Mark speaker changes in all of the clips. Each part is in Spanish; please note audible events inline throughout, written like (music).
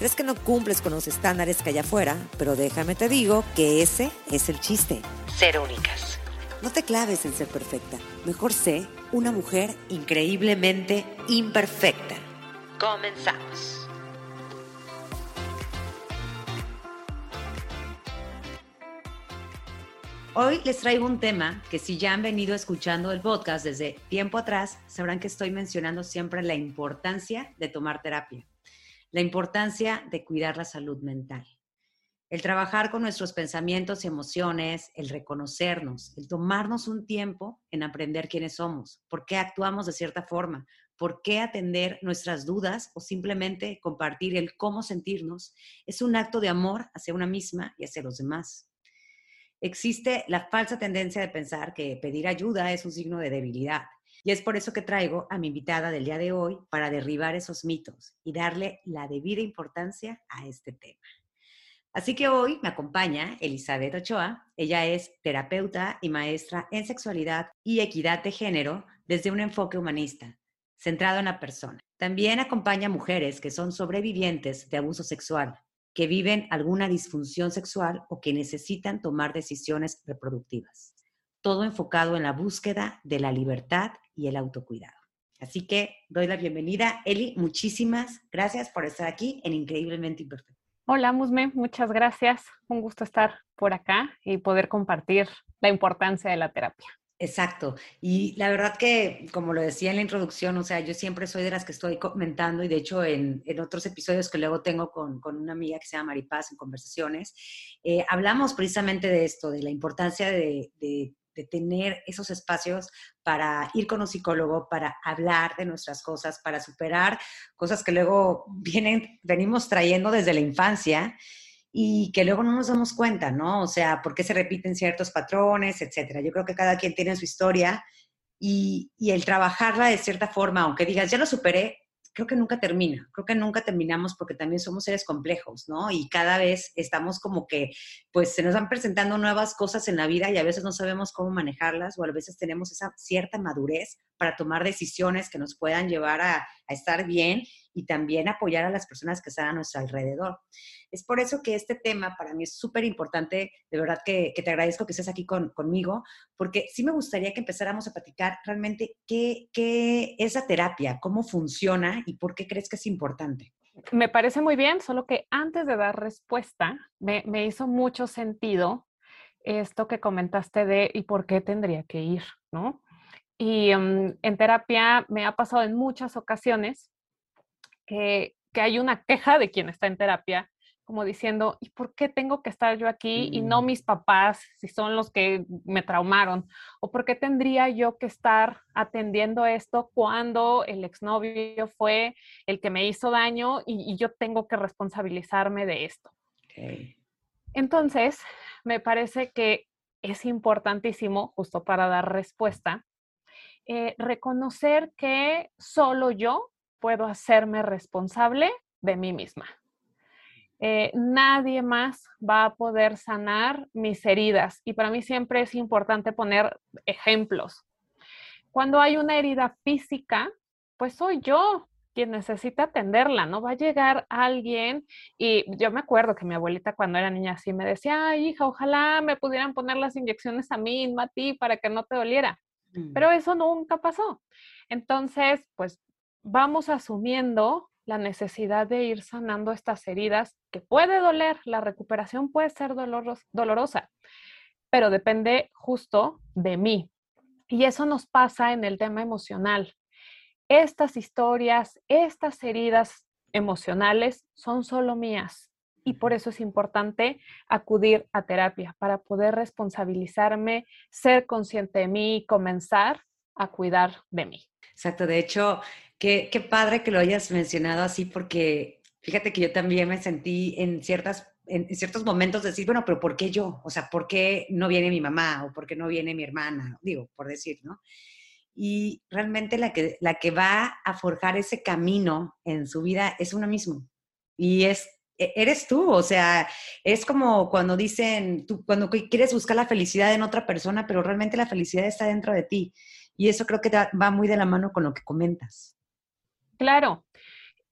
Speaker 1: crees que no cumples con los estándares que hay afuera, pero déjame te digo que ese es el chiste. Ser únicas. No te claves en ser perfecta. Mejor sé una mujer increíblemente imperfecta. Comenzamos. Hoy les traigo un tema que si ya han venido escuchando el podcast desde tiempo atrás, sabrán que estoy mencionando siempre la importancia de tomar terapia, la importancia de cuidar la salud mental, el trabajar con nuestros pensamientos y emociones, el reconocernos, el tomarnos un tiempo en aprender quiénes somos, por qué actuamos de cierta forma, por qué atender nuestras dudas o simplemente compartir el cómo sentirnos, es un acto de amor hacia una misma y hacia los demás existe la falsa tendencia de pensar que pedir ayuda es un signo de debilidad. Y es por eso que traigo a mi invitada del día de hoy para derribar esos mitos y darle la debida importancia a este tema. Así que hoy me acompaña Elizabeth Ochoa. Ella es terapeuta y maestra en sexualidad y equidad de género desde un enfoque humanista, centrado en la persona. También acompaña a mujeres que son sobrevivientes de abuso sexual que viven alguna disfunción sexual o que necesitan tomar decisiones reproductivas. Todo enfocado en la búsqueda de la libertad y el autocuidado. Así que doy la bienvenida. Eli, muchísimas gracias por estar aquí en Increíblemente Imperfecto.
Speaker 2: Hola, Musme, muchas gracias. Un gusto estar por acá y poder compartir la importancia de la terapia.
Speaker 1: Exacto. Y la verdad que, como lo decía en la introducción, o sea, yo siempre soy de las que estoy comentando y de hecho en, otros episodios que luego tengo con, una amiga que se llama Maripaz en conversaciones, eh, hablamos precisamente de esto, de la importancia de, de, tener esos espacios para ir con un psicólogo, para hablar de nuestras cosas, para superar cosas que luego vienen, venimos trayendo desde la infancia y que luego no nos damos cuenta, ¿no? O sea, por qué se repiten ciertos patrones, etcétera. Yo creo que cada quien tiene su historia y, y el trabajarla de cierta forma, aunque digas, ya lo superé, creo que nunca termina, creo que nunca terminamos porque también somos seres complejos, ¿no? Y cada vez estamos como que, pues se nos van presentando nuevas cosas en la vida y a veces no sabemos cómo manejarlas o a veces tenemos esa cierta madurez para tomar decisiones que nos puedan llevar a, a estar bien y también apoyar a las personas que están a nuestro alrededor. Es por eso que este tema para mí es súper importante, de verdad que, te agradezco que estés aquí conmigo, porque sí me gustaría que empezáramos a platicar realmente qué, qué es la terapia, cómo funciona y por qué crees que es importante.
Speaker 2: Me parece muy bien, solo que antes de dar respuesta, me, hizo mucho sentido esto que comentaste de y por qué tendría que ir, ¿no? Y mm, en terapia me ha pasado en muchas ocasiones que, que, hay una queja de quien está en terapia como diciendo, ¿y por qué tengo que estar yo aquí y no mis papás, si son los que me traumaron? ¿O por qué tendría yo que estar atendiendo esto cuando el exnovio fue el que me hizo daño y, yo tengo que responsabilizarme de esto? Entonces, me parece que es importantísimo, justo para dar respuesta, eh, reconocer que solo yo puedo hacerme responsable de mí misma. Eh, nadie más va a poder sanar mis heridas. Y para mí siempre es importante poner ejemplos. Cuando hay una herida física, pues soy yo quien necesita atenderla, no va a llegar alguien y yo me acuerdo que mi abuelita cuando era niña así me decía, Ay, hija, ojalá me pudieran poner las inyecciones a mí, no a ti, para que no te doliera. Mm. Pero eso nunca pasó. Entonces, pues vamos asumiendo la necesidad de ir sanando estas heridas, que puede doler, la recuperación puede ser dolorosa, pero depende justo de mí. Y eso nos pasa en el tema emocional. Estas historias, estas heridas emocionales son solo mías y por eso es importante acudir a terapia para poder responsabilizarme, ser consciente de mí y comenzar a cuidar de mí.
Speaker 1: Exacto, de hecho, Qué, qué padre que lo hayas mencionado así porque fíjate que yo también me sentí en ciertas en, ciertos momentos decir, bueno, pero ¿por qué yo? O sea, ¿por qué no viene mi mamá o por qué no viene mi hermana? Digo, por decir, ¿no? Y realmente la que, la que va a forjar ese camino en su vida es uno mismo. Y es, e, eres tú, o sea, es como cuando dicen, tú, cuando quieres buscar la felicidad en otra persona, pero realmente la felicidad está dentro de ti. Y eso creo que va muy de la mano con lo que comentas.
Speaker 2: Claro.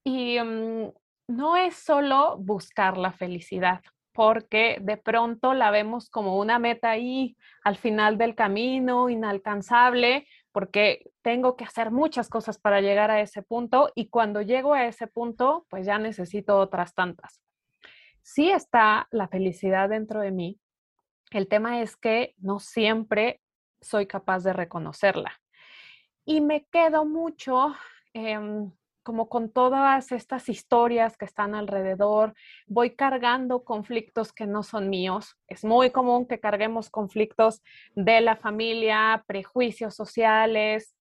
Speaker 2: Y mm, no es solo buscar la felicidad, porque de pronto la vemos como una meta ahí al final del camino, inalcanzable, porque tengo que hacer muchas cosas para llegar a ese punto y cuando llego a ese punto, pues ya necesito otras tantas. Sí está la felicidad dentro de mí. El tema es que no siempre soy capaz de reconocerla. Y me quedo mucho em, como con todas estas historias que están alrededor, voy cargando conflictos que no son míos. Es muy común que carguemos conflictos de la familia, prejuicios sociales,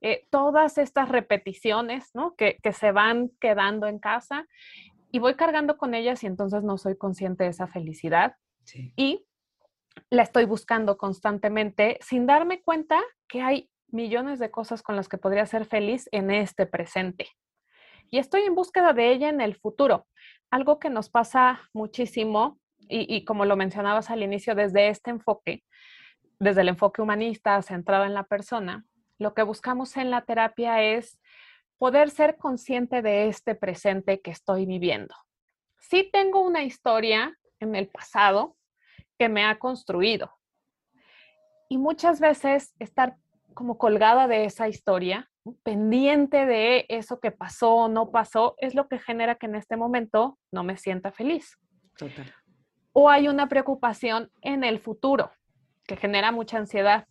Speaker 2: eh, todas estas repeticiones ¿no? que, se van quedando en casa y voy cargando con ellas y entonces no soy consciente de esa felicidad. Y la estoy buscando constantemente sin darme cuenta que hay millones de cosas con las que podría ser feliz en este presente y estoy en búsqueda de ella en el futuro. Algo que nos pasa muchísimo y, como lo mencionabas al inicio, desde este enfoque, desde el enfoque humanista centrado en la persona, lo que buscamos en la terapia es poder ser consciente de este presente que estoy viviendo. Sí tengo una historia en el pasado que me ha construido. Y muchas veces estar como colgada de esa historia pendiente de eso que pasó o no pasó, es lo que genera que en este momento no me sienta feliz. Total. O hay una preocupación en el futuro que genera mucha ansiedad.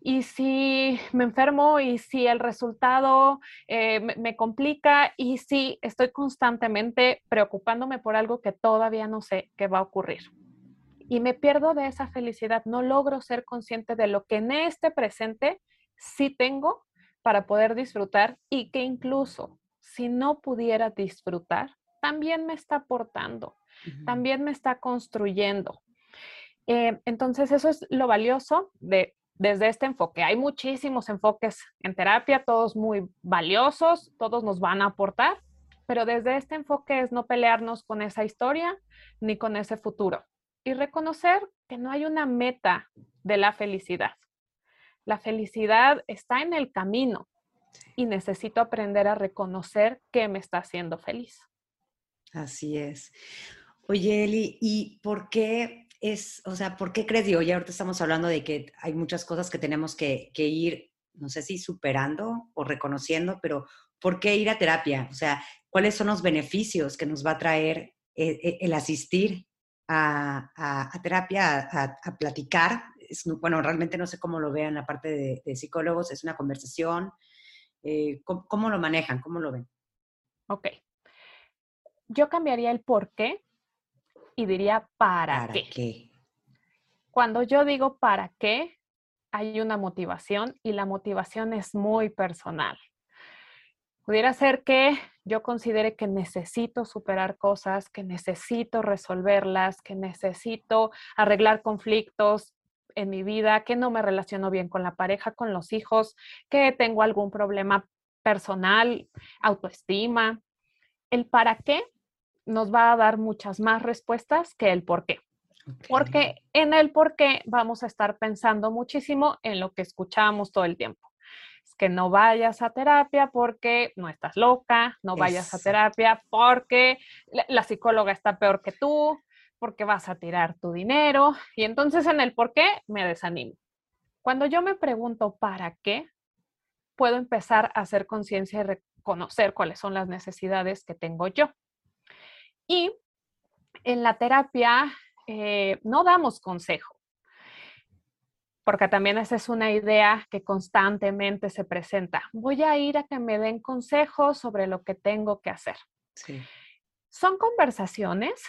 Speaker 2: Y si me enfermo y si el resultado eh, me, me, complica y si estoy constantemente preocupándome por algo que todavía no sé qué va a ocurrir. Y me pierdo de esa felicidad, no logro ser consciente de lo que en este presente sí tengo para poder disfrutar y que incluso si no pudiera disfrutar, también me está aportando, también me está construyendo. Eh, entonces, eso es lo valioso de, desde este enfoque. Hay muchísimos enfoques en terapia, todos muy valiosos, todos nos van a aportar, pero desde este enfoque es no pelearnos con esa historia ni con ese futuro y reconocer que no hay una meta de la felicidad. La felicidad está en el camino y necesito aprender a reconocer qué me está haciendo feliz.
Speaker 1: Así es. Oye, Eli, ¿y por qué es, o sea, por qué crees, digo, ya ahorita estamos hablando de que hay muchas cosas que tenemos que, ir, no sé si superando o reconociendo, pero ¿por qué ir a terapia? O sea, ¿cuáles son los beneficios que nos va a traer eh, eh, el, asistir a, terapia, a, platicar bueno, realmente no sé cómo lo vean la parte de, psicólogos, es una conversación. Eh, ¿cómo, lo manejan? ¿Cómo lo ven?
Speaker 2: Ok. Yo cambiaría el por qué y diría para, ¿Para qué? Cuando yo digo para qué, hay una motivación y la motivación es muy personal. Pudiera ser que yo considere que necesito superar cosas, que necesito resolverlas, que necesito arreglar conflictos, en mi vida, que no me relaciono bien con la pareja, con los hijos, que tengo algún problema personal, autoestima. El para qué nos va a dar muchas más respuestas que el por qué. Porque en el por qué vamos a estar pensando muchísimo en lo que escuchamos todo el tiempo. Es que no vayas a terapia porque no estás loca, no vayas a terapia porque la psicóloga está peor que tú, porque vas a tirar tu dinero y entonces en el por qué me desanimo. Cuando yo me pregunto para qué, puedo empezar a hacer conciencia y reconocer cuáles son las necesidades que tengo yo. Y en la terapia eh, no damos consejo, porque también esa es una idea que constantemente se presenta. Voy a ir a que me den consejos sobre lo que tengo que hacer. Son conversaciones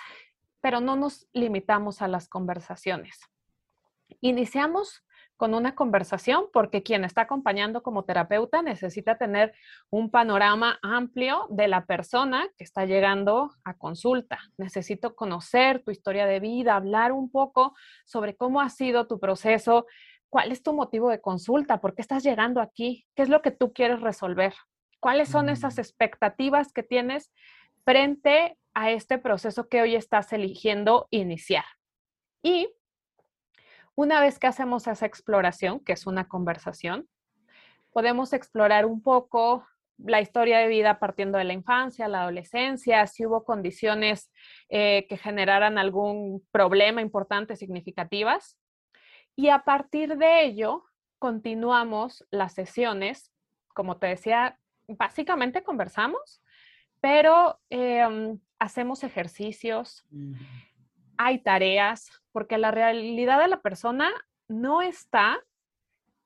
Speaker 2: pero no nos limitamos a las conversaciones. Iniciamos con una conversación porque quien está acompañando como terapeuta necesita tener un panorama amplio de la persona que está llegando a consulta. Necesito conocer tu historia de vida, hablar un poco sobre cómo ha sido tu proceso, cuál es tu motivo de consulta, por qué estás llegando aquí, qué es lo que tú quieres resolver, cuáles son esas mm. expectativas que tienes frente a este proceso que hoy estás eligiendo iniciar. Y una vez que hacemos esa exploración, que es una conversación, podemos explorar un poco la historia de vida partiendo de la infancia, la adolescencia, si hubo condiciones eh, que generaran algún problema importante, significativas. Y a partir de ello, continuamos las sesiones. Como te decía, básicamente conversamos, pero em, hacemos ejercicios hay tareas, porque la realidad de la persona no está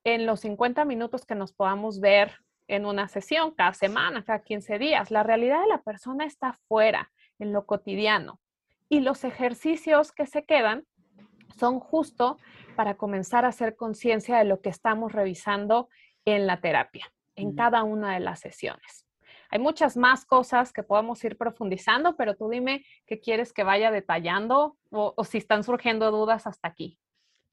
Speaker 2: en los 50 minutos que nos podamos ver en una sesión cada semana, cada 15 días. La realidad de la persona está fuera, en lo cotidiano. Y los ejercicios que se quedan son justo para comenzar a hacer conciencia de lo que estamos revisando en la terapia, en cada una de las sesiones. Hay muchas más cosas que podemos ir profundizando, pero tú dime qué quieres que vaya detallando o, si están surgiendo dudas hasta aquí.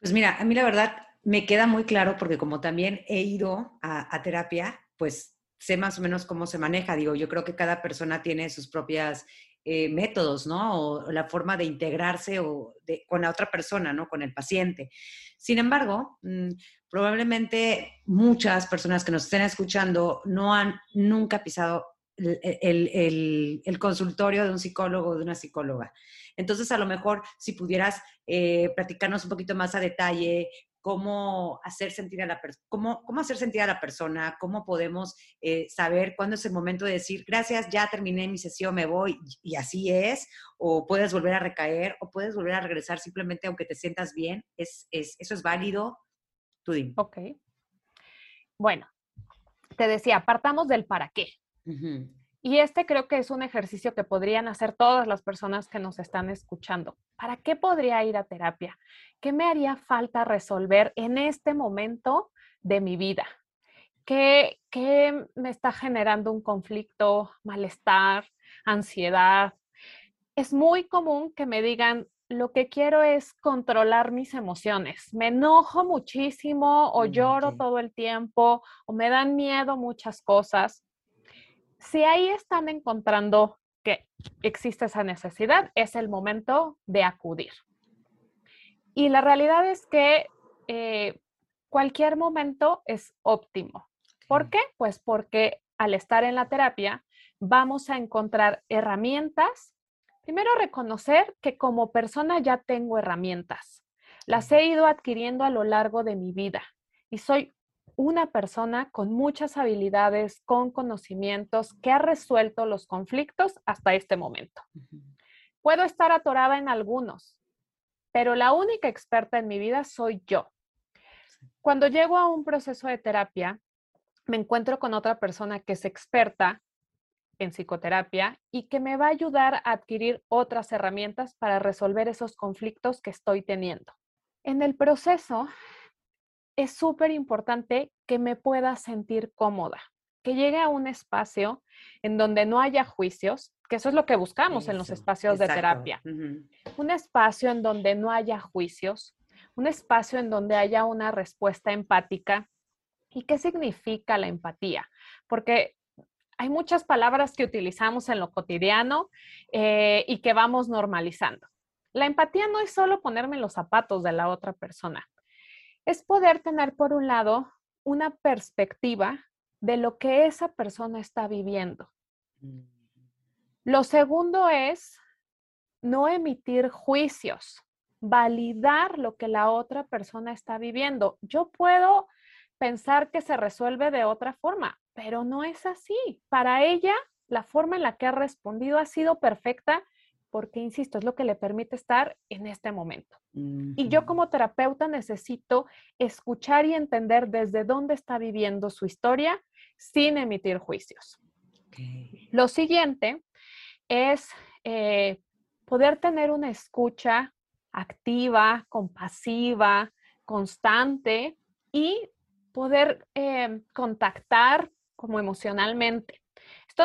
Speaker 1: Pues mira, a mí la verdad me queda muy claro porque como también he ido a, terapia, pues sé más o menos cómo se maneja. Digo, yo creo que cada persona tiene sus propias eh, métodos, ¿no? O la forma de integrarse o con la otra persona, ¿no? Con el paciente. Sin embargo, mm, probablemente muchas personas que nos estén escuchando no han nunca pisado el, consultorio de un psicólogo o de una psicóloga. Entonces, a lo mejor, si pudieras eh, platicarnos un poquito más a detalle cómo hacer sentir a la, cómo, cómo hacer sentir a la persona, cómo podemos eh, saber cuándo es el momento de decir, gracias, ya terminé mi sesión, me voy, y así es, o puedes volver a recaer, o puedes volver a regresar simplemente aunque te sientas bien, es, eso es válido. Tú.
Speaker 2: Ok. Bueno, te decía, partamos del para qué. Y este creo que es un ejercicio que podrían hacer todas las personas que nos están escuchando. ¿Para qué podría ir a terapia? ¿Qué me haría falta resolver en este momento de mi vida? ¿Qué, qué me está generando un conflicto, malestar, ansiedad? Es muy común que me digan, lo que quiero es controlar mis emociones. Me enojo muchísimo o mm, lloro todo el tiempo o me dan miedo muchas cosas si ahí están encontrando que existe esa necesidad, es el momento de acudir. Y la realidad es que eh, cualquier momento es óptimo. ¿Por qué? Pues porque al estar en la terapia vamos a encontrar herramientas. Primero, reconocer que como persona ya tengo herramientas. Las he ido adquiriendo a lo largo de mi vida y soy una persona con muchas habilidades, con conocimientos, que ha resuelto los conflictos hasta este momento. Puedo estar atorada en algunos, pero la única experta en mi vida soy yo. Cuando llego a un proceso de terapia, me encuentro con otra persona que es experta en psicoterapia y que me va a ayudar a adquirir otras herramientas para resolver esos conflictos que estoy teniendo. En el proceso es súper importante que me pueda sentir cómoda, que llegue a un espacio en donde no haya juicios, que eso es lo que buscamos en los espacios de terapia. Un espacio en donde no haya juicios, un espacio en donde haya una respuesta empática. ¿Y qué significa la empatía? Porque hay muchas palabras que utilizamos en lo cotidiano eh, y que vamos normalizando. La empatía no es solo ponerme los zapatos de la otra persona es poder tener, por un lado, una perspectiva de lo que esa persona está viviendo. Mm. Lo segundo es no emitir juicios, validar lo que la otra persona está viviendo. Yo puedo pensar que se resuelve de otra forma, pero no es así. Para ella, la forma en la que ha respondido ha sido perfecta porque, insisto, es lo que le permite estar en este momento. Y yo como terapeuta necesito escuchar y entender desde dónde está viviendo su historia sin emitir juicios. Lo siguiente es eh, poder tener una escucha activa, compasiva, constante y poder eh, contactar como emocionalmente.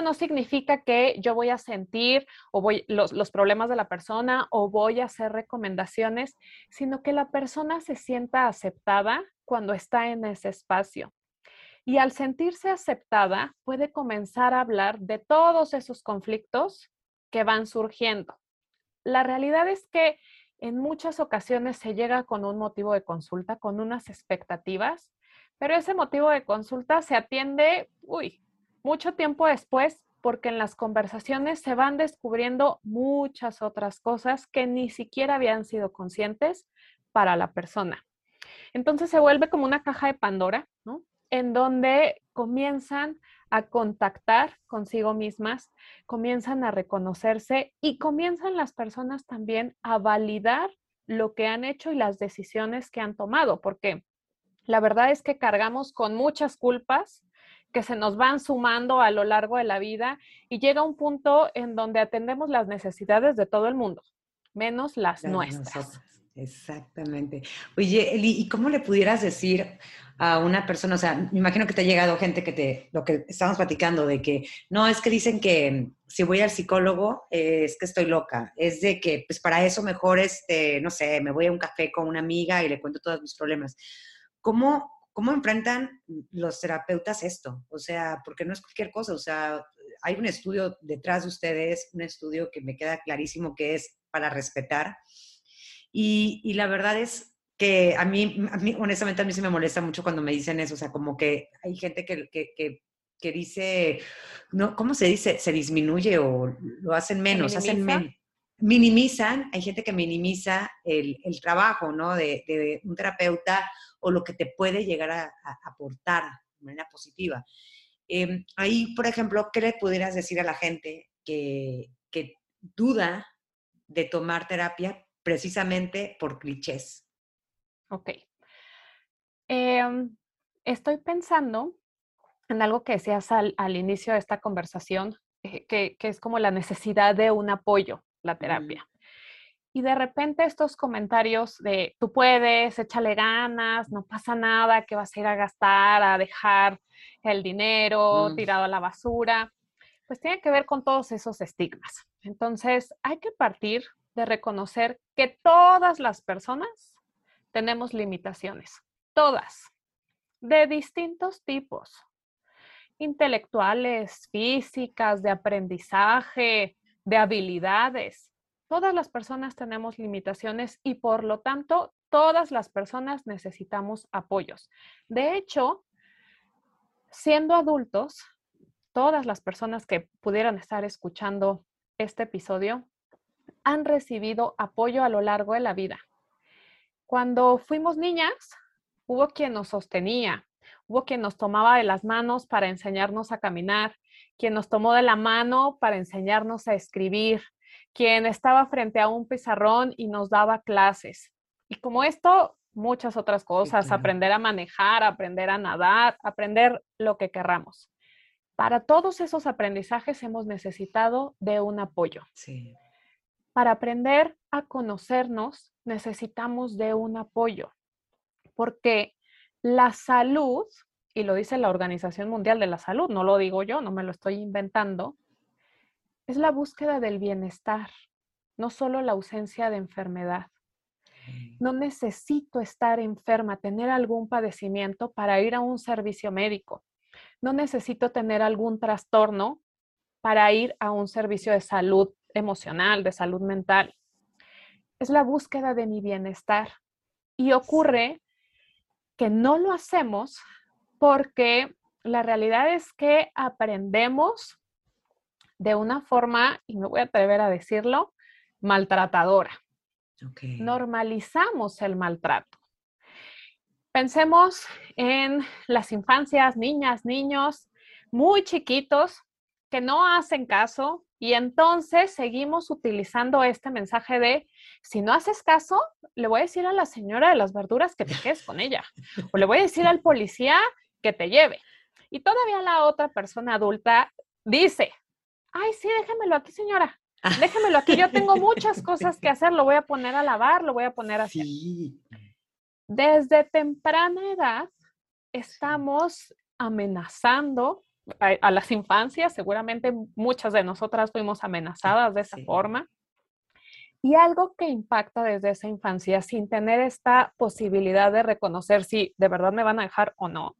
Speaker 2: No significa que yo voy a sentir o voy los, los, problemas de la persona o voy a hacer recomendaciones, sino que la persona se sienta aceptada cuando está en ese espacio. Y al sentirse aceptada, puede comenzar a hablar de todos esos conflictos que van surgiendo. La realidad es que en muchas ocasiones se llega con un motivo de consulta, con unas expectativas, pero ese motivo de consulta se atiende, uy, mucho tiempo después, porque en las conversaciones se van descubriendo muchas otras cosas que ni siquiera habían sido conscientes para la persona. Entonces se vuelve como una caja de Pandora, ¿no? En donde comienzan a contactar consigo mismas, comienzan a reconocerse y comienzan las personas también a validar lo que han hecho y las decisiones que han tomado, porque la verdad es que cargamos con muchas culpas que se nos van sumando a lo largo de la vida y llega un punto en donde atendemos las necesidades de todo el mundo, menos las, nuestras.
Speaker 1: Exactamente. Oye, Eli, ¿y cómo le pudieras decir a una persona, o sea, me imagino que te ha llegado gente que te, lo que estamos platicando, de que, no, es que dicen que si voy al psicólogo es que estoy loca, es de que, pues para eso mejor, este, no sé, me voy a un café con una amiga y le cuento todos mis problemas. ¿Cómo, cómo enfrentan los terapeutas esto? O sea, porque no es cualquier cosa, o sea, hay un estudio detrás de ustedes, un estudio que me queda clarísimo que es para respetar y, la verdad es que a mí, a mí, honestamente, a mí sí me molesta mucho cuando me dicen eso, o sea, como que hay gente que, que, que, dice, no, ¿cómo se dice? Se disminuye o lo hacen menos, hacen menos. Minimizan, hay gente que minimiza el, el trabajo, ¿no? De, de, un terapeuta o lo que te puede llegar a, aportar de manera positiva. Em, ahí, por ejemplo, ¿qué le pudieras decir a la gente que, que duda de tomar terapia precisamente por clichés.
Speaker 2: Ok. Em, estoy pensando en algo que decías al, inicio de esta conversación, eh, que, es como la necesidad de un apoyo, la terapia. Y de repente estos comentarios de tú puedes, échale ganas, no pasa nada, que vas a ir a gastar, a dejar el dinero mm. tirado a la basura, pues tiene que ver con todos esos estigmas. Entonces, hay que partir de reconocer que todas las personas tenemos limitaciones, todas, de distintos tipos, intelectuales, físicas, de aprendizaje, de habilidades. Todas las personas tenemos limitaciones y por lo tanto todas las personas necesitamos apoyos. De hecho, siendo adultos, todas las personas que pudieran estar escuchando este episodio han recibido apoyo a lo largo de la vida. Cuando fuimos niñas, hubo quien nos sostenía, hubo quien nos tomaba de las manos para enseñarnos a caminar, quien nos tomó de la mano para enseñarnos a escribir, quien estaba frente a un pizarrón y nos daba clases. Y como esto, muchas otras cosas, aprender a manejar, aprender a nadar, aprender lo que querramos. Para todos esos aprendizajes hemos necesitado de un apoyo. Sí para aprender a conocernos necesitamos de un apoyo, porque la salud, y lo dice la Organización Mundial de la Salud, no lo digo yo, no me lo estoy inventando, es la búsqueda del bienestar, no solo la ausencia de enfermedad. No necesito estar enferma, tener algún padecimiento para ir a un servicio médico. No necesito tener algún trastorno para ir a un servicio de salud emocional, de salud mental. Es la búsqueda de mi bienestar. Y ocurre que no lo hacemos porque la realidad es que aprendemos de una forma, y me voy a atrever a decirlo, maltratadora. Normalizamos el maltrato. Pensemos en las infancias, niñas, niños muy chiquitos que no hacen caso, y entonces seguimos utilizando este mensaje de, si no haces caso, le voy a decir a la señora de las verduras que te quedes con ella. (laughs) O le voy a decir al policía que te lleve. Y todavía la otra persona adulta dice, ay, sí, déjemelo aquí, señora. Déjemelo aquí, yo tengo muchas cosas que hacer, lo voy a poner a lavar, lo voy a poner a hacer. Desde temprana edad estamos amenazando a, las infancias, seguramente muchas de nosotras fuimos amenazadas de esa forma. Y algo que impacta desde esa infancia sin tener esta posibilidad de reconocer si de verdad me van a dejar o no,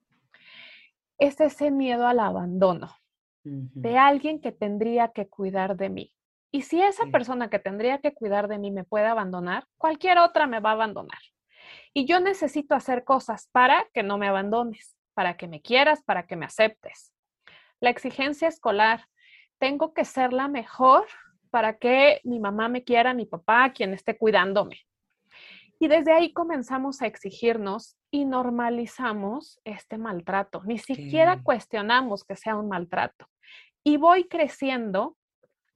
Speaker 2: es ese miedo al abandono de alguien que tendría que cuidar de mí. Y si esa persona que tendría que cuidar de mí me puede abandonar, cualquier otra me va a abandonar. Y yo necesito hacer cosas para que no me abandones, para que me quieras, para que me aceptes. La exigencia escolar, tengo que ser la mejor para que mi mamá me quiera, mi papá, quien esté cuidándome. Y desde ahí comenzamos a exigirnos y normalizamos este maltrato. Ni siquiera cuestionamos que sea un maltrato. Y voy creciendo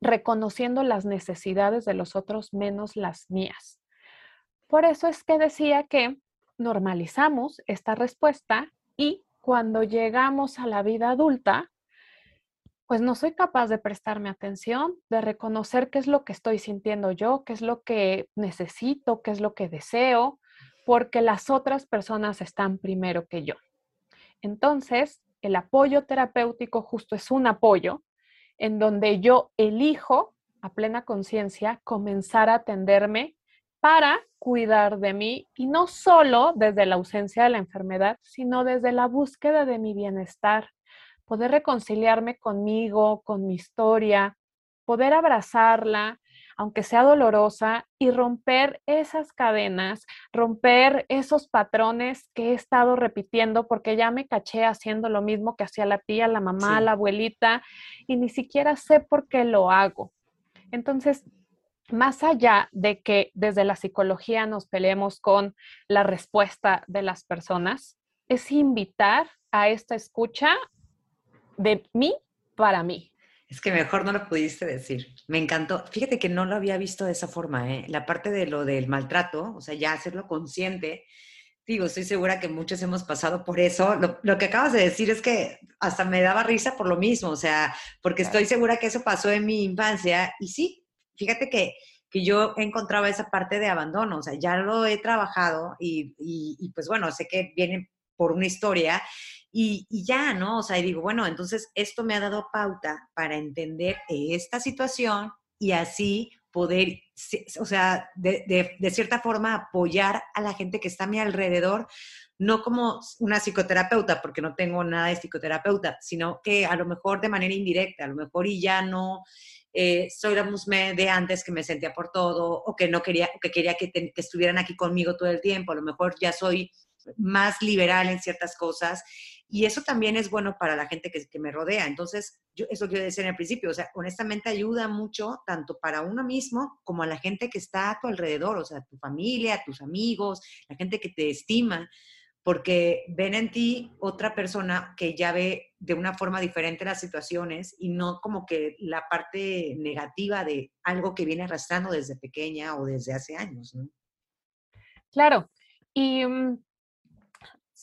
Speaker 2: reconociendo las necesidades de los otros menos las mías. Por eso es que decía que normalizamos esta respuesta y cuando llegamos a la vida adulta, pues no soy capaz de prestarme atención, de reconocer qué es lo que estoy sintiendo yo, qué es lo que necesito, qué es lo que deseo, porque las otras personas están primero que yo. Entonces, el apoyo terapéutico justo es un apoyo en donde yo elijo a plena conciencia comenzar a atenderme para cuidar de mí y no solo desde la ausencia de la enfermedad, sino desde la búsqueda de mi bienestar, poder reconciliarme conmigo, con mi historia, poder abrazarla, aunque sea dolorosa, y romper esas cadenas, romper esos patrones que he estado repitiendo porque ya me caché haciendo lo mismo que hacía la tía, la mamá, la abuelita, y ni siquiera sé por qué lo hago. Entonces, más allá de que desde la psicología nos peleemos con la respuesta de las personas, es invitar a esta escucha de mí para mí.
Speaker 1: Es que mejor no lo pudiste decir. Me encantó. Fíjate que no lo había visto de esa forma, ¿eh? La parte de lo del maltrato, o sea, ya hacerlo consciente. Digo, estoy segura que muchos hemos pasado por eso. Lo, que acabas de decir es que hasta me daba risa por lo mismo, o sea, porque estoy segura que eso pasó en mi infancia. Y sí, fíjate que, que yo encontraba esa parte de abandono, o sea, ya lo he trabajado y, y pues bueno, sé que viene por una historia y, ya, ¿no? O sea, y digo, bueno, entonces esto me ha dado pauta para entender esta situación y así poder, o sea, de, de, cierta forma apoyar a la gente que está a mi alrededor, no como una psicoterapeuta, porque no tengo nada de psicoterapeuta, sino que a lo mejor de manera indirecta, a lo mejor y ya no eh, soy la musme de antes que me sentía por todo, o que no quería, que quería que, que estuvieran aquí conmigo todo el tiempo, a lo mejor ya soy más liberal en ciertas cosas y eso también es bueno para la gente que, que me rodea. Entonces, yo, eso quiero decir en el principio, o sea, honestamente ayuda mucho tanto para uno mismo como a la gente que está a tu alrededor, o sea, tu familia, tus amigos, la gente que te estima, porque ven en ti otra persona que ya ve de una forma diferente las situaciones y no como que la parte negativa de algo que viene arrastrando desde pequeña o desde hace años, ¿no?
Speaker 2: Claro. Y mm,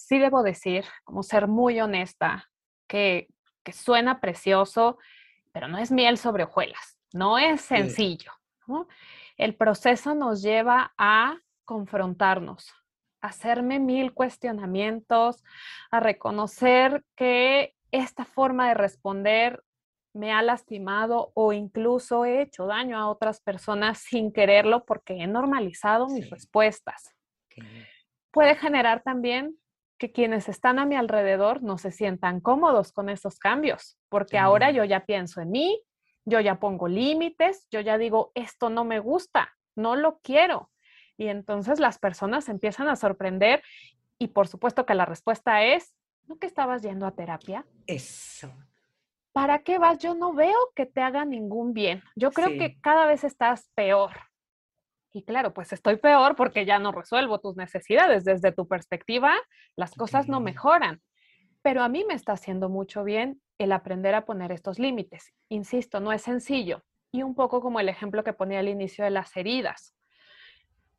Speaker 2: sí debo decir, como ser muy honesta, que, suena precioso, pero no es miel sobre hojuelas, no es sencillo. El proceso nos lleva a confrontarnos, a hacerme mil cuestionamientos, a reconocer que esta forma de responder me ha lastimado o incluso he hecho daño a otras personas sin quererlo porque he normalizado mis respuestas. Puede generar también que quienes están a mi alrededor no se sientan cómodos con esos cambios, porque ahora yo ya pienso en mí, yo ya pongo límites, yo ya digo, esto no me gusta, no lo quiero. Y entonces las personas empiezan a sorprender y por supuesto que la respuesta es, ¿no que estabas yendo a terapia?
Speaker 1: Eso.
Speaker 2: ¿Para qué vas? Yo no veo que te haga ningún bien. Yo creo que cada vez estás peor. Y claro, pues estoy peor porque ya no resuelvo tus necesidades. Desde tu perspectiva, las cosas no mejoran. Pero a mí me está haciendo mucho bien el aprender a poner estos límites. Insisto, no es sencillo. Y un poco como el ejemplo que ponía al inicio de las heridas.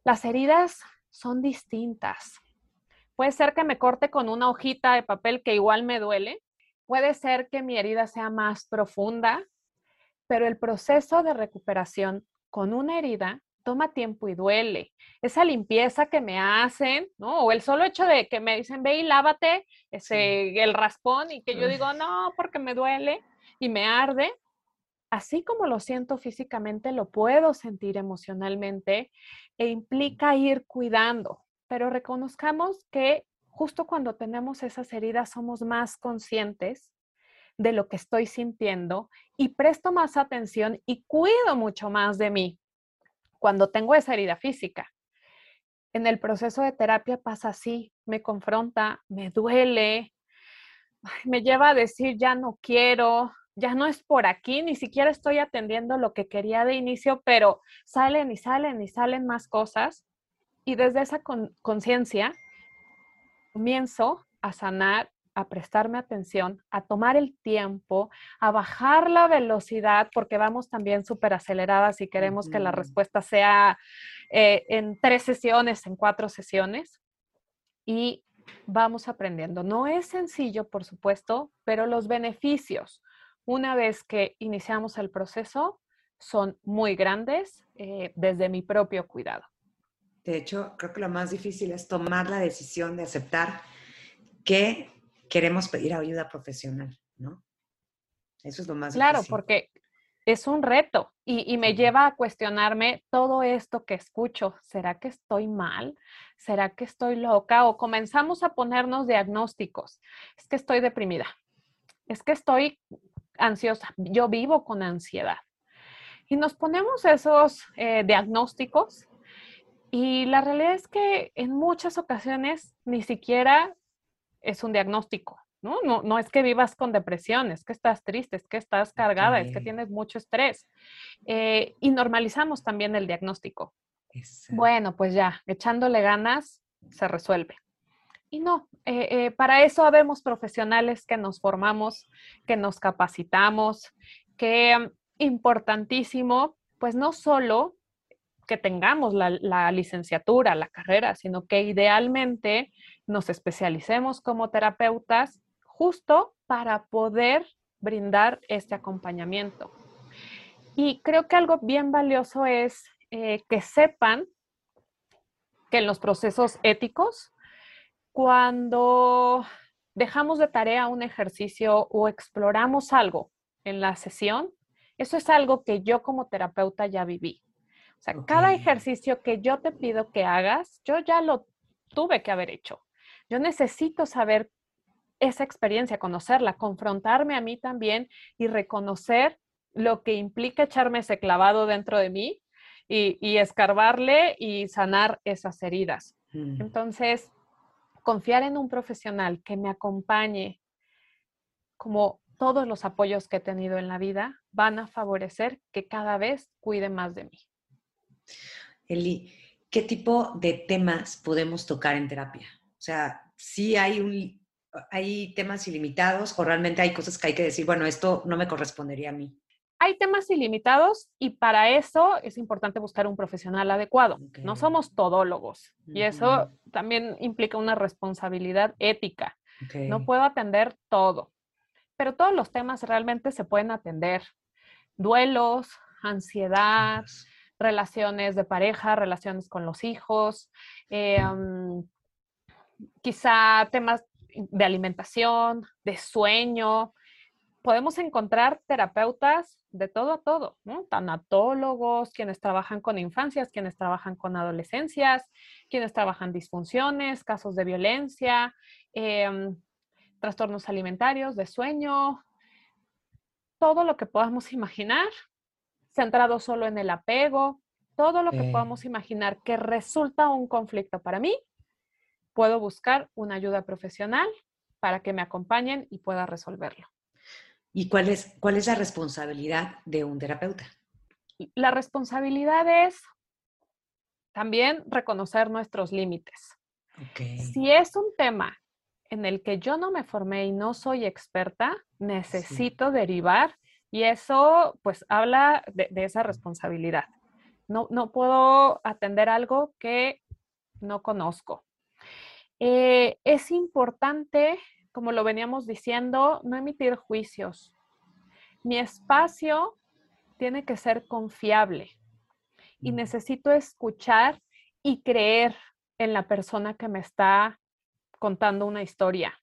Speaker 2: Las heridas son distintas. Puede ser que me corte con una hojita de papel que igual me duele. Puede ser que mi herida sea más profunda, pero el proceso de recuperación con una herida toma tiempo y duele. Esa limpieza que me hacen, ¿no? O el solo hecho de que me dicen, ve y lávate ese, el raspón y que yo digo, no, porque me duele y me arde. Así como lo siento físicamente, lo puedo sentir emocionalmente e implica ir cuidando. Pero reconozcamos que justo cuando tenemos esas heridas somos más conscientes de lo que estoy sintiendo y presto más atención y cuido mucho más de mí cuando tengo esa herida física. En el proceso de terapia pasa así, me confronta, me duele, me lleva a decir ya no quiero, ya no es por aquí, ni siquiera estoy atendiendo lo que quería de inicio, pero salen y salen y salen más cosas. Y desde esa conciencia comienzo a sanar, a prestarme atención, a tomar el tiempo, a bajar la velocidad, porque vamos también súper aceleradas y queremos que la respuesta sea eh, en tres sesiones, en cuatro sesiones. Y vamos aprendiendo. No es sencillo, por supuesto, pero los beneficios, una vez que iniciamos el proceso, son muy grandes eh, desde mi propio cuidado.
Speaker 1: De hecho, creo que lo más difícil es tomar la decisión de aceptar que queremos pedir ayuda profesional, ¿no? Eso es lo más
Speaker 2: claro, difícil. Porque es un reto y, me lleva a cuestionarme todo esto que escucho. ¿Será que estoy mal? ¿Será que estoy loca? O comenzamos a ponernos diagnósticos. Es que estoy deprimida. Es que estoy ansiosa. Yo vivo con ansiedad. Y nos ponemos esos eh, diagnósticos y la realidad es que en muchas ocasiones ni siquiera es un diagnóstico, ¿no? No, no es que vivas con depresión, es que estás triste, es que estás cargada, es que tienes mucho estrés. Eh, y normalizamos también el diagnóstico. Bueno, pues ya, echándole ganas, se resuelve. Y no, eh, eh, para eso habemos profesionales que nos formamos, que nos capacitamos, que mm, importantísimo, pues no solo que tengamos la, licenciatura, la carrera, sino que idealmente nos especialicemos como terapeutas justo para poder brindar este acompañamiento. Y creo que algo bien valioso es eh, que sepan que en los procesos éticos, cuando dejamos de tarea un ejercicio o exploramos algo en la sesión, eso es algo que yo como terapeuta ya viví. O sea, cada ejercicio que yo te pido que hagas, yo ya lo tuve que haber hecho. Yo necesito saber esa experiencia, conocerla, confrontarme a mí también y reconocer lo que implica echarme ese clavado dentro de mí y, escarbarle y sanar esas heridas. Mm. Entonces, confiar en un profesional que me acompañe, como todos los apoyos que he tenido en la vida, van a favorecer que cada vez cuide más de mí.
Speaker 1: Eli, ¿qué tipo de temas podemos tocar en terapia? O sea, si hay, un, hay temas ilimitados o realmente hay cosas que hay que decir, bueno, esto no me correspondería a mí.
Speaker 2: Hay temas ilimitados y para eso es importante buscar un profesional adecuado. No somos todólogos y eso también implica una responsabilidad ética. No puedo atender todo, pero todos los temas realmente se pueden atender. Duelos, ansiedad, relaciones de pareja, relaciones con los hijos, eh, quizá temas de alimentación, de sueño. Podemos encontrar terapeutas de todo a todo. Tanatólogos, quienes trabajan con infancias, quienes trabajan con adolescencias, quienes trabajan disfunciones, casos de violencia, em, trastornos alimentarios, de sueño, todo lo que podamos imaginar centrado solo en el apego, todo lo que podamos imaginar que resulta un conflicto para mí, puedo buscar una ayuda profesional para que me acompañen y pueda resolverlo.
Speaker 1: ¿Y cuál es, cuál es la responsabilidad de un terapeuta?
Speaker 2: La responsabilidad es también reconocer nuestros límites. Si es un tema en el que yo no me formé y no soy experta, necesito derivar y eso pues habla de, esa responsabilidad. No, no, puedo atender algo que no conozco. Eh, es importante, como lo veníamos diciendo, no emitir juicios. Mi espacio tiene que ser confiable y necesito escuchar y creer en la persona que me está contando una historia,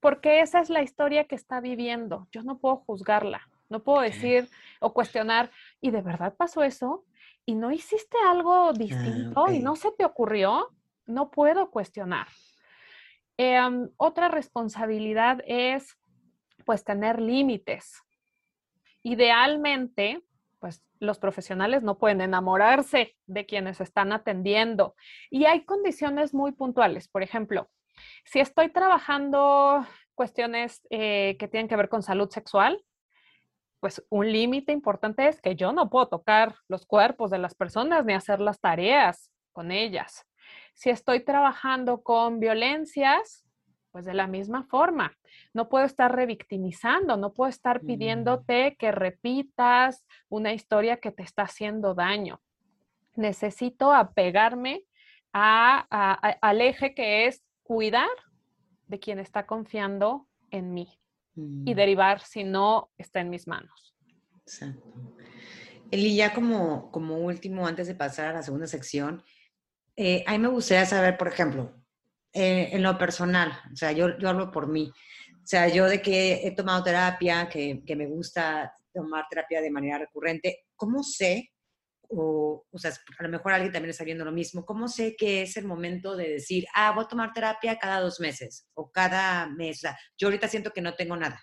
Speaker 2: porque esa es la historia que está viviendo. Yo no puedo juzgarla, no puedo decir o cuestionar, ¿y de verdad pasó eso? ¿Y no hiciste algo ah, distinto? ¿Y no se te ocurrió? No puedo cuestionar. Em, otra responsabilidad es pues tener límites. Idealmente, pues los profesionales no pueden enamorarse de quienes están atendiendo. Y hay condiciones muy puntuales. Por ejemplo, si estoy trabajando cuestiones eh, que tienen que ver con salud sexual, pues un límite importante es que yo no puedo tocar los cuerpos de las personas ni hacer las tareas con ellas. Si estoy trabajando con violencias, pues de la misma forma, no puedo estar revictimizando, no puedo estar mm. pidiéndote que repitas una historia que te está haciendo daño. Necesito apegarme al eje que es cuidar de quien está confiando en mí y mm. derivar si no está en mis manos.
Speaker 1: Exacto. Eli, ya como, como último, antes de pasar a la segunda sección, eh, a mí me gustaría saber, por ejemplo, eh, en lo personal, o sea, yo, yo hablo por mí, o sea, yo de que he tomado terapia, que, que me gusta tomar terapia de manera recurrente, ¿cómo sé o, o sea, a lo mejor alguien también está viendo lo mismo, ¿cómo sé que es el momento de decir, ah, voy a tomar terapia cada dos meses o cada mes? O sea, yo ahorita siento que no tengo nada.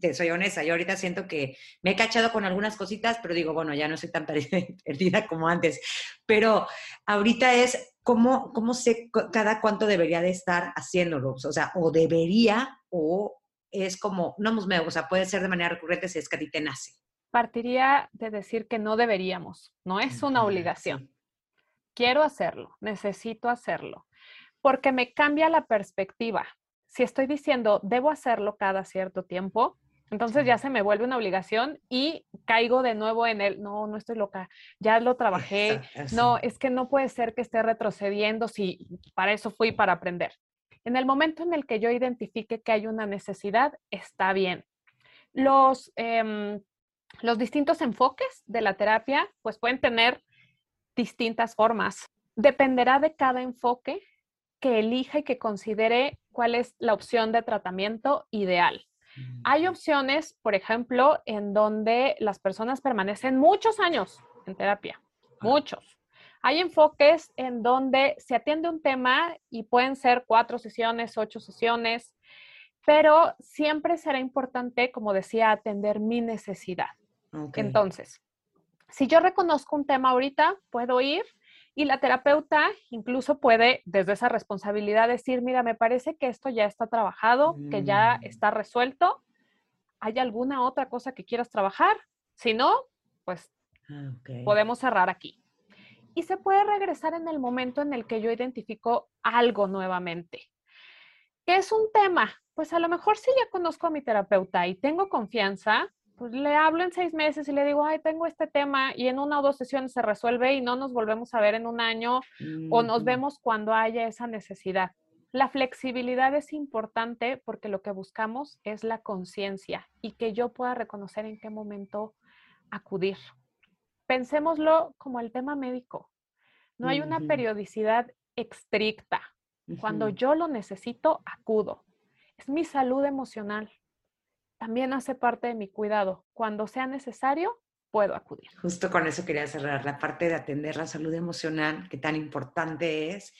Speaker 1: Te soy honesta, yo ahorita siento que me he cachado con algunas cositas, pero digo, bueno, ya no soy tan (laughs) perdida como antes. Pero ahorita es cómo, cómo sé cada cuánto debería de estar haciéndolo. O sea, o debería o es como, no, pues, o sea, puede ser de manera recurrente si es que a ti te nace
Speaker 2: partiría de decir que no deberíamos, no es una obligación. Quiero hacerlo, necesito hacerlo, porque me cambia la perspectiva. Si estoy diciendo, debo hacerlo cada cierto tiempo, entonces ya se me vuelve una obligación y caigo de nuevo en el, no, no estoy loca, ya lo trabajé, no, es que no puede ser que esté retrocediendo si para eso fui para aprender. En el momento en el que yo identifique que hay una necesidad, está bien. Los em, los distintos enfoques de la terapia pues pueden tener distintas formas. Dependerá de cada enfoque que elija y que considere cuál es la opción de tratamiento ideal. Hay opciones, por ejemplo, en donde las personas permanecen muchos años en terapia, muchos. Hay enfoques en donde se atiende un tema y pueden ser cuatro sesiones, ocho sesiones, pero siempre será importante, como decía, atender mi necesidad. Entonces, si yo reconozco un tema ahorita, puedo ir y la terapeuta incluso puede desde esa responsabilidad decir, mira, me parece que esto ya está trabajado, que ya mm. está resuelto. ¿Hay alguna otra cosa que quieras trabajar? Si no, pues ah, podemos cerrar aquí. Y se puede regresar en el momento en el que yo identifico algo nuevamente. ¿Qué es un tema? Pues a lo mejor si ya conozco a mi terapeuta y tengo confianza, pues le hablo en seis meses y le digo, ay, tengo este tema y en una o dos sesiones se resuelve y no nos volvemos a ver en un año o nos vemos cuando haya esa necesidad. La flexibilidad es importante porque lo que buscamos es la conciencia y que yo pueda reconocer en qué momento acudir. Pensémoslo como el tema médico. No hay una periodicidad estricta. Cuando yo lo necesito, acudo. Es mi salud emocional también hace parte de mi cuidado. Cuando sea necesario, puedo acudir.
Speaker 1: Justo con eso quería cerrar, la parte de atender la salud emocional, que tan importante es.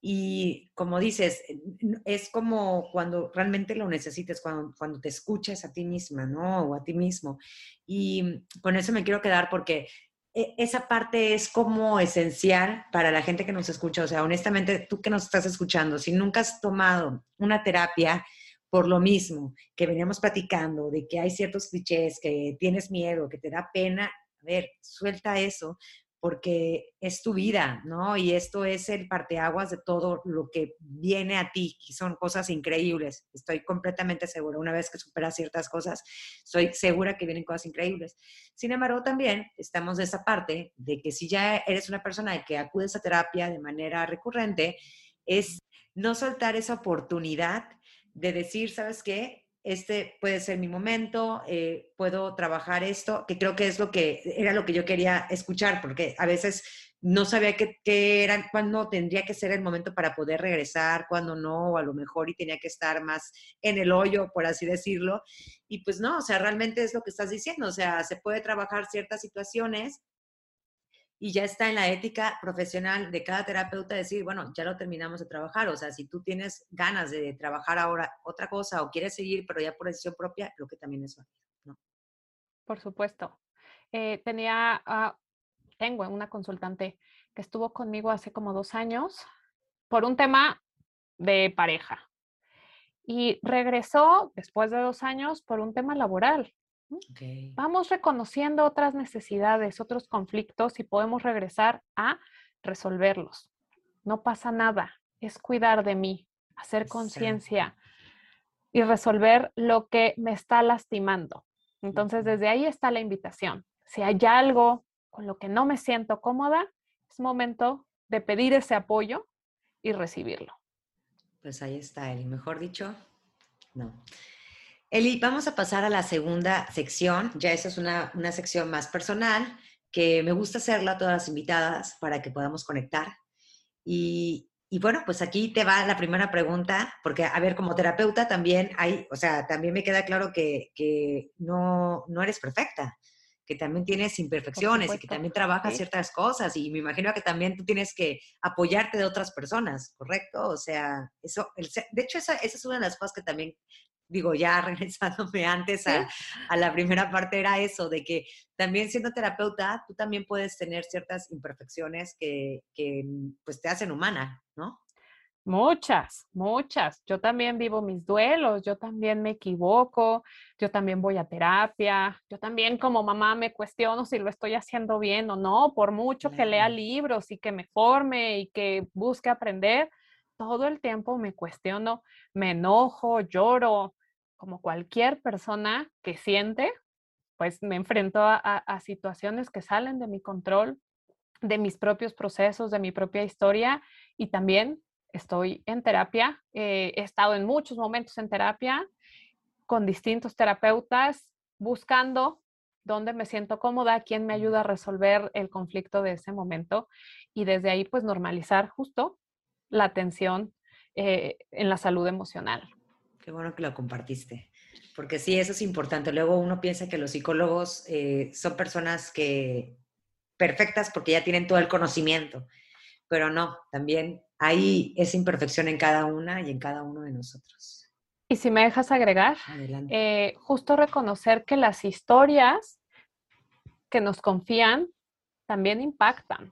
Speaker 1: Y como dices, eh, es como cuando realmente lo necesites, cuando, cuando te escuchas a ti misma, ¿no? O a ti mismo. Y con eso me quiero quedar porque e, esa parte es como esencial para la gente que nos escucha. O sea, honestamente, tú que nos estás escuchando, si nunca has tomado una terapia, por lo mismo que veníamos platicando, de que hay ciertos clichés, que tienes miedo, que te da pena, a ver, suelta eso, porque es tu vida, ¿no? Y esto es el parteaguas de todo lo que viene a ti, que son cosas increíbles. Estoy completamente segura. Una vez que superas ciertas cosas, estoy segura que vienen cosas increíbles. Sin embargo, también estamos de esa parte de que si ya eres una persona que acudes a terapia de manera recurrente, es no soltar esa oportunidad de decir, ¿sabes qué? este puede ser mi momento, eh, puedo trabajar esto, que creo que es lo que era lo que yo quería escuchar, porque a veces no sabía qué, qué era, cuándo tendría que ser el momento para poder regresar, cuándo no, o a lo mejor y tenía que estar más en el hoyo, por así decirlo. Y pues no, o sea, realmente es lo que estás diciendo, o sea, se puede trabajar ciertas situaciones y ya está en la ética profesional de cada terapeuta decir, bueno, ya lo terminamos de trabajar, o sea, si tú tienes ganas de trabajar ahora otra cosa o quieres seguir, pero ya por decisión propia, lo que también es válido, ¿no?
Speaker 2: Por supuesto. Eh, tenía, uh, tengo una consultante que estuvo conmigo hace como dos años por un tema de pareja y regresó después de dos años por un tema laboral. Vamos reconociendo otras necesidades, otros conflictos y podemos regresar a resolverlos. No pasa nada, es cuidar de mí, hacer conciencia y resolver lo que me está lastimando. Entonces, desde ahí está la invitación. Si hay algo con lo que no me siento cómoda, es momento de pedir ese apoyo y recibirlo.
Speaker 1: Pues ahí está, Eli. Mejor dicho, no. Eli, vamos a pasar a la segunda sección. Ya esa es una, sección más personal que me gusta hacerla a todas las invitadas para que podamos conectar. Y, bueno, pues aquí te va la primera pregunta, porque a ver, como terapeuta también hay, o sea, también me queda claro que, no, no eres perfecta, que también tienes imperfecciones y que también trabajas ciertas cosas y me imagino que también tú tienes que apoyarte de otras personas, ¿correcto? O sea, eso, de hecho esa, esa, es una de las cosas que también digo, ya (laughs) regresándome antes a, la primera parte, era eso, de que también siendo terapeuta, tú también puedes tener ciertas imperfecciones que, que pues te hacen humana, ¿no?
Speaker 2: Muchas, muchas. Yo también vivo mis duelos, yo también me equivoco, yo también voy a terapia, yo también como mamá me cuestiono si lo estoy haciendo bien o no, por mucho que lea libros y que me forme y que busque aprender, todo el tiempo me cuestiono, me enojo, lloro, como cualquier persona que siente, pues me enfrento a, situaciones que salen de mi control, de mis propios procesos, de mi propia historia y también estoy en terapia. Eh, he estado en muchos momentos en terapia con distintos terapeutas buscando dónde me siento cómoda, quién me ayuda a resolver el conflicto de ese momento y desde ahí pues normalizar justo la atención eh, en la salud emocional.
Speaker 1: Qué bueno que lo compartiste, porque sí, eso es importante. Luego uno piensa que los psicólogos eh, son personas que perfectas porque ya tienen todo el conocimiento, pero no, también hay esa imperfección en cada una y en cada uno de nosotros.
Speaker 2: Y si me dejas agregar, eh, justo reconocer que las historias que nos confían también impactan.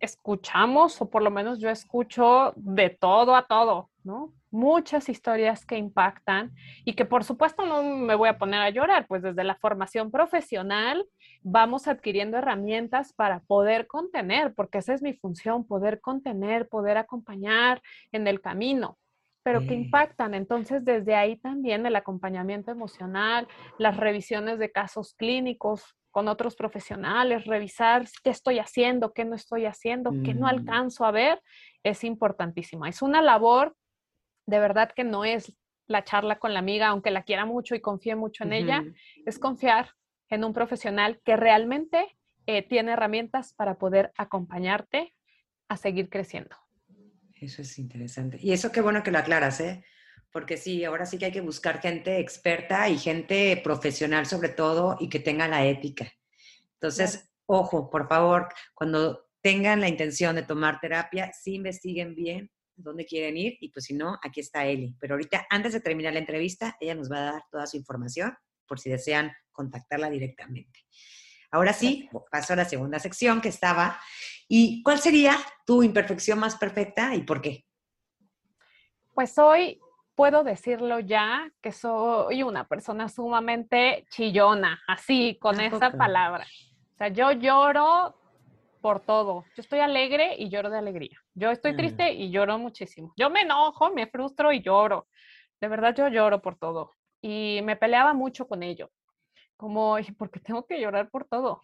Speaker 2: Escuchamos, o por lo menos yo escucho de todo a todo, ¿no? Muchas historias que impactan y que por supuesto no me voy a poner a llorar, pues desde la formación profesional vamos adquiriendo herramientas para poder contener, porque esa es mi función, poder contener, poder acompañar en el camino pero que impactan. Entonces, desde ahí también el acompañamiento emocional, las revisiones de casos clínicos, con otros profesionales, revisar qué estoy haciendo, qué no estoy haciendo, qué no mm. alcanzo a ver, es importantísimo. Es una labor de verdad que no es la charla con la amiga, aunque la quiera mucho y confíe mucho en ella, es confiar en un profesional que realmente eh, tiene herramientas para poder acompañarte a seguir creciendo.
Speaker 1: Eso es interesante. Y eso qué bueno que lo aclaras, ¿eh? porque sí, ahora sí que hay que buscar gente experta y gente profesional sobre todo y que tenga la ética. Entonces, ojo, por favor, cuando tengan la intención de tomar terapia, sí investiguen bien dónde quieren ir y pues si no, aquí está Eli. Pero ahorita, antes de terminar la entrevista, ella nos va a dar toda su información por si desean contactarla directamente. Ahora sí, paso a la segunda sección que estaba. ¿Y cuál sería tu imperfección más perfecta y por qué?
Speaker 2: Pues hoy puedo decirlo ya que soy una persona sumamente chillona, así, con esa palabra. O sea, yo lloro por todo. Yo estoy alegre y lloro de alegría. Yo estoy triste y lloro muchísimo. Yo me enojo, me frustro y lloro. De verdad, yo lloro por todo. Y me peleaba mucho con ello como, porque tengo que llorar por todo?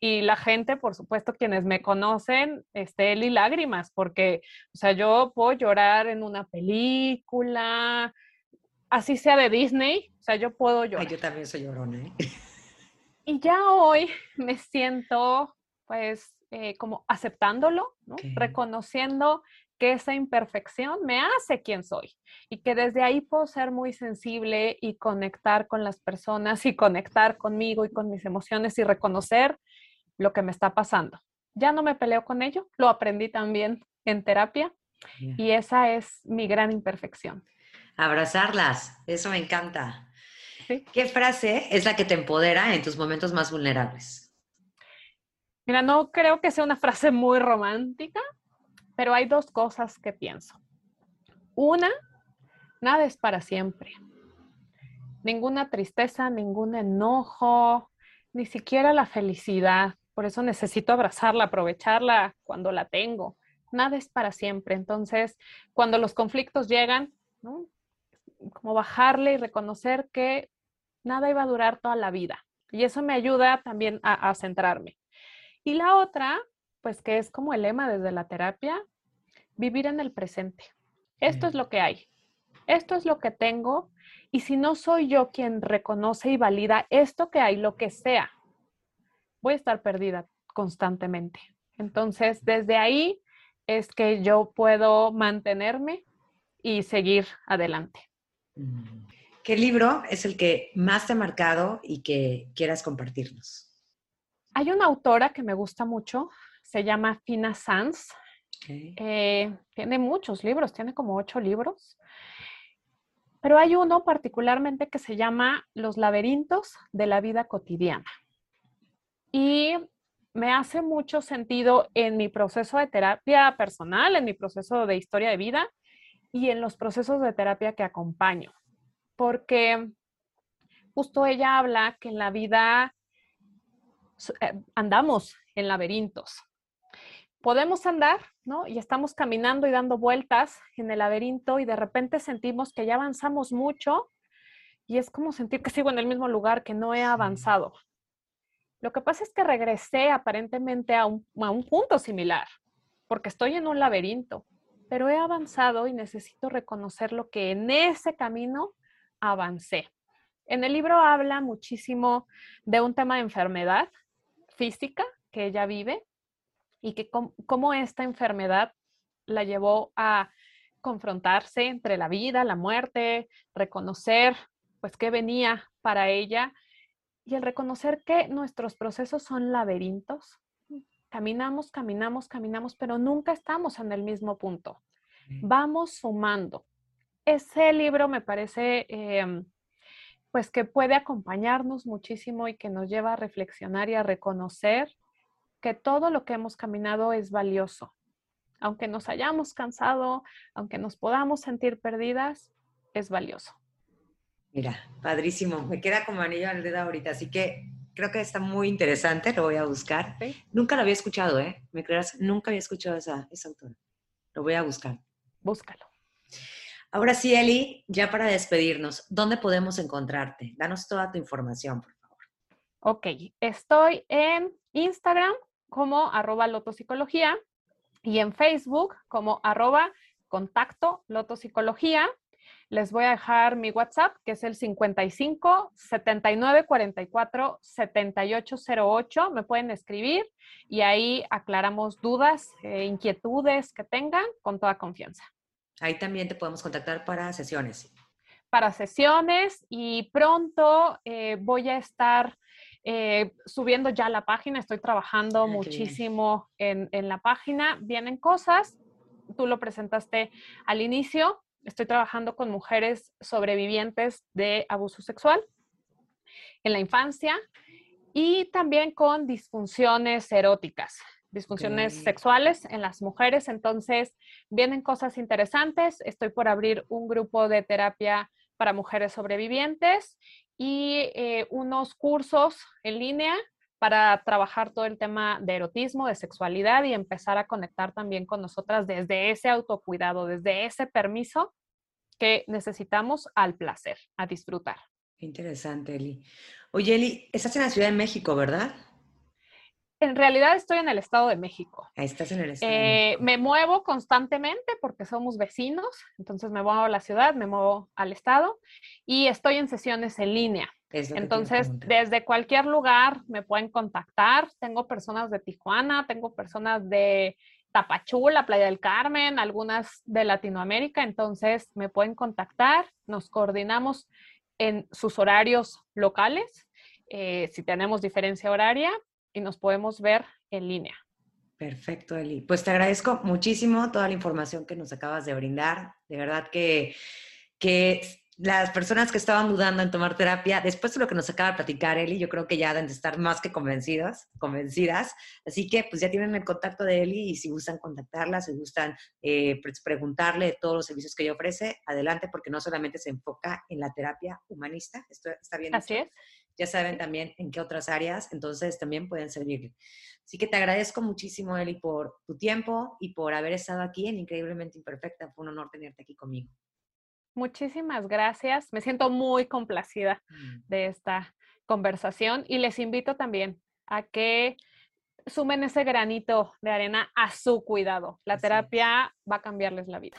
Speaker 2: Y la gente, por supuesto, quienes me conocen, este, y lágrimas, porque, o sea, yo puedo llorar en una película, así sea de Disney, o sea, yo puedo llorar.
Speaker 1: Ay, yo también soy llorona, ¿eh?
Speaker 2: Y ya hoy me siento, pues, eh, como aceptándolo, ¿no? reconociendo que esa imperfección me hace quien soy y que desde ahí puedo ser muy sensible y conectar con las personas y conectar conmigo y con mis emociones y reconocer lo que me está pasando. Ya no me peleo con ello, lo aprendí también en terapia y esa es mi gran imperfección.
Speaker 1: Abrazarlas, eso me encanta. ¿Qué frase es la que te empodera en tus momentos más vulnerables?
Speaker 2: Mira, no creo que sea una frase muy romántica, pero hay dos cosas que pienso. Una, nada es para siempre. Ninguna tristeza, ningún enojo, ni siquiera la felicidad. Por eso necesito abrazarla, aprovecharla cuando la tengo. Nada es para siempre. Entonces, cuando los conflictos llegan, como bajarle y reconocer que nada iba a durar toda la vida. Y eso me ayuda también a, centrarme. Y la otra, pues que es como el lema desde la terapia, vivir en el presente. Esto es lo que hay. Esto es lo que tengo. Y si no soy yo quien reconoce y valida esto que hay, lo que sea, voy a estar perdida constantemente. Entonces, desde ahí es que yo puedo mantenerme y seguir adelante.
Speaker 1: Mm. ¿Qué libro es el que más te ha marcado y que quieras compartirnos?
Speaker 2: Hay una autora que me gusta mucho, se llama Fina Sanz. Eh, tiene muchos libros, tiene como ocho libros, pero hay uno particularmente que se llama Los laberintos de la vida cotidiana. Y me hace mucho sentido en mi proceso de terapia personal, en mi proceso de historia de vida y en los procesos de terapia que acompaño porque justo ella habla que en la vida andamos en laberintos. Podemos andar, ¿no? Y estamos caminando y dando vueltas en el laberinto y de repente sentimos que ya avanzamos mucho y es como sentir que sigo en el mismo lugar, que no he avanzado. Lo que pasa es que regresé aparentemente a un, a un punto similar, porque estoy en un laberinto, pero he avanzado y necesito reconocer lo que en ese camino avancé. En el libro habla muchísimo de un tema de enfermedad física que ella vive y que cómo esta enfermedad la llevó a confrontarse entre la vida, la muerte, reconocer pues qué venía para ella y el reconocer que nuestros procesos son laberintos. Caminamos, caminamos, caminamos, pero nunca estamos en el mismo punto. Vamos sumando ese libro me parece em, pues que puede acompañarnos muchísimo y que nos lleva a reflexionar y a reconocer que todo lo que hemos caminado es valioso. Aunque nos hayamos cansado, aunque nos podamos sentir perdidas, es valioso.
Speaker 1: Mira, padrísimo. Me queda como anillo al dedo ahorita, así que creo que está muy interesante, lo voy a buscar. Nunca lo había escuchado, ¿eh? ¿Me creas? Nunca había escuchado esa, esa autora. Lo voy a buscar.
Speaker 2: Búscalo.
Speaker 1: Ahora sí, Eli, ya para despedirnos, ¿dónde podemos encontrarte? Danos toda tu información, por favor.
Speaker 2: Ok, estoy en Instagram como arroba lotopsicología y en Facebook como arroba contacto lotopsicología. Les voy a dejar mi WhatsApp, que es el 55 79 44 78 08. Me pueden escribir y ahí aclaramos dudas, e inquietudes que tengan con toda confianza.
Speaker 1: Ahí también te podemos contactar para sesiones.
Speaker 2: Para sesiones y pronto eh, voy a estar eh, subiendo ya la página, estoy trabajando ah, muchísimo en, en, la página, vienen cosas, tú lo presentaste al inicio, estoy trabajando con mujeres sobrevivientes de abuso sexual en la infancia y también con disfunciones eróticas disfunciones sexuales en las mujeres. Entonces, vienen cosas interesantes. Estoy por abrir un grupo de terapia para mujeres sobrevivientes y eh, unos cursos en línea para trabajar todo el tema de erotismo, de sexualidad y empezar a conectar también con nosotras desde ese autocuidado, desde ese permiso que necesitamos al placer, a disfrutar.
Speaker 1: Interesante, Eli. Oye, Eli, estás en la Ciudad de México, ¿verdad?
Speaker 2: En realidad estoy en el Estado de México.
Speaker 1: Ahí estás en el Estado.
Speaker 2: Eh, me muevo constantemente porque somos vecinos, entonces me muevo a la ciudad, me muevo al Estado y estoy en sesiones en línea. Entonces, desde cualquier lugar me pueden contactar. Tengo personas de Tijuana, tengo personas de Tapachula, Playa del Carmen, algunas de Latinoamérica. Entonces, me pueden contactar. Nos coordinamos en sus horarios locales, eh, si tenemos diferencia horaria, y nos podemos ver en línea.
Speaker 1: Perfecto, Eli. Pues te agradezco muchísimo toda la información que nos acabas de brindar. De verdad que, que las personas que estaban dudando en tomar terapia, después de lo que nos acaba de platicar Eli, yo creo que ya deben de estar más que convencidas, convencidas. Así que pues ya tienen el contacto de Eli y si gustan contactarla, si gustan eh, preguntarle todos los servicios que ella ofrece, adelante, porque no solamente se enfoca en la terapia humanista, esto está bien.
Speaker 2: Así es.
Speaker 1: Ya saben también en qué otras áreas, entonces también pueden servirle. Así que te agradezco muchísimo, Eli, por tu tiempo y por haber estado aquí en Increíblemente Imperfecta. Fue un honor tenerte aquí conmigo.
Speaker 2: Muchísimas gracias. Me siento muy complacida mm. de esta conversación y les invito también a que sumen ese granito de arena a su cuidado. La terapia va a cambiarles la vida.